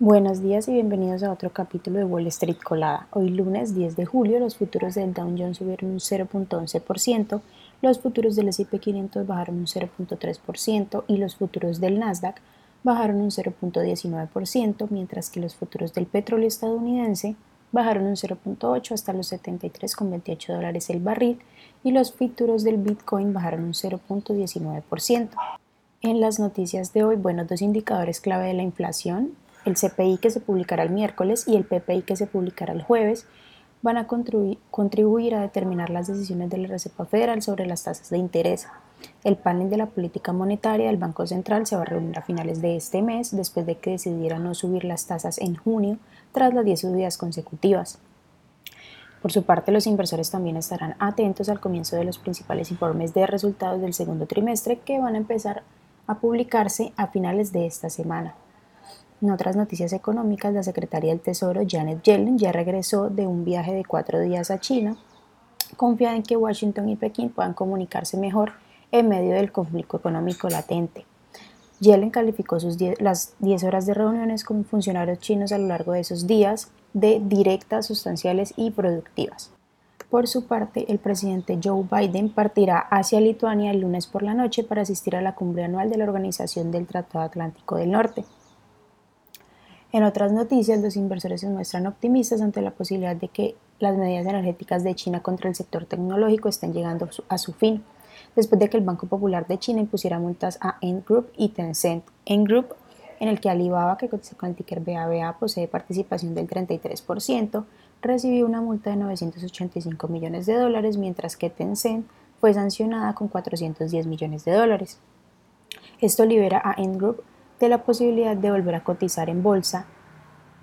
Buenos días y bienvenidos a otro capítulo de Wall Street Colada. Hoy lunes 10 de julio los futuros del Dow Jones subieron un 0.11%, los futuros del S&P 500 bajaron un 0.3% y los futuros del Nasdaq bajaron un 0.19%, mientras que los futuros del petróleo estadounidense bajaron un 0.8 hasta los 73,28 dólares el barril y los futuros del Bitcoin bajaron un 0.19%. En las noticias de hoy, bueno, dos indicadores clave de la inflación, el CPI que se publicará el miércoles y el PPI que se publicará el jueves van a contribuir a determinar las decisiones de la Reserva Federal sobre las tasas de interés. El panel de la política monetaria del Banco Central se va a reunir a finales de este mes después de que decidiera no subir las tasas en junio tras las 10 subidas consecutivas. Por su parte, los inversores también estarán atentos al comienzo de los principales informes de resultados del segundo trimestre que van a empezar a publicarse a finales de esta semana. En otras noticias económicas, la secretaria del Tesoro, Janet Yellen, ya regresó de un viaje de cuatro días a China, confiada en que Washington y Pekín puedan comunicarse mejor en medio del conflicto económico latente. Yellen calificó sus las 10 horas de reuniones con funcionarios chinos a lo largo de esos días de directas, sustanciales y productivas. Por su parte, el presidente Joe Biden partirá hacia Lituania el lunes por la noche para asistir a la cumbre anual de la Organización del Tratado Atlántico del Norte. En otras noticias, los inversores se muestran optimistas ante la posibilidad de que las medidas energéticas de China contra el sector tecnológico estén llegando a su fin, después de que el Banco Popular de China impusiera multas a Ant Group y Tencent. Ant Group, en el que Alibaba, que con el ticker BABA, posee participación del 33%, recibió una multa de 985 millones de dólares, mientras que Tencent fue sancionada con 410 millones de dólares. Esto libera a Ant Group de la posibilidad de volver a cotizar en bolsa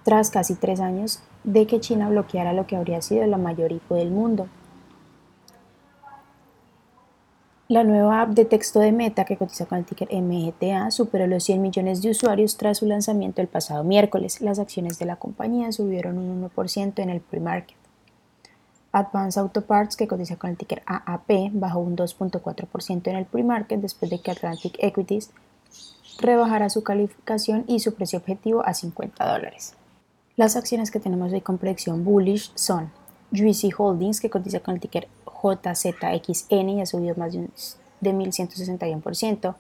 tras casi tres años de que China bloqueara lo que habría sido la mayor IPO del mundo. La nueva app de texto de Meta, que cotiza con el ticker MGTA, superó los 100 millones de usuarios tras su lanzamiento el pasado miércoles. Las acciones de la compañía subieron un 1% en el pre-market. Advance Auto Parts, que cotiza con el ticker AAP, bajó un 2.4% en el pre-market después de que Atlantic Equities rebajará su calificación y su precio objetivo a 50 dólares. Las acciones que tenemos con predicción bullish son Juicy Holdings, que cotiza con el ticker JZXN y ha subido más de, un, de 1161%.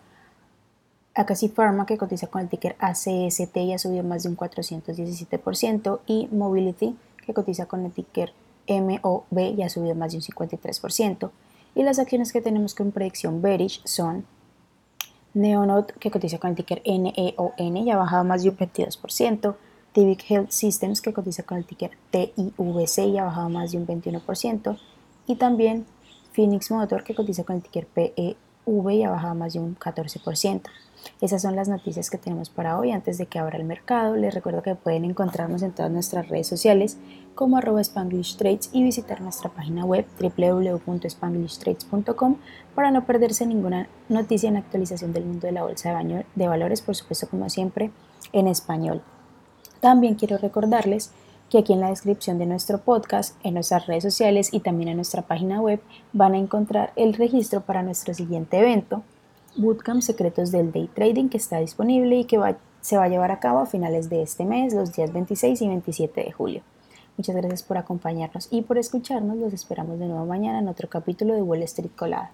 Akasi Pharma, que cotiza con el ticker ACST y ha subido más de un 417%. Y Mobility, que cotiza con el ticker MOB y ha subido más de un 53%. Y las acciones que tenemos con predicción bearish son Neonot, que cotiza con el ticker NEON y ha bajado más de un 22%. Tivic Health Systems, que cotiza con el ticker TIVC y ha bajado más de un 21%. Y también Phoenix Motor, que cotiza con el ticker PEV y ha bajado más de un 14%. Esas son las noticias que tenemos para hoy. Antes de que abra el mercado, les recuerdo que pueden encontrarnos en todas nuestras redes sociales como arroba Spanglish Trades y visitar nuestra página web www.spanglishtrades.com para no perderse ninguna noticia en actualización del mundo de la bolsa de valores, por supuesto como siempre en español. También quiero recordarles que aquí en la descripción de nuestro podcast, en nuestras redes sociales y también en nuestra página web van a encontrar el registro para nuestro siguiente evento, Bootcamp Secretos del Day Trading, que está disponible y que se va a llevar a cabo a finales de este mes, los días 26 y 27 de julio. Muchas gracias por acompañarnos y por escucharnos. Los esperamos de nuevo mañana en otro capítulo de Wall Street Colada.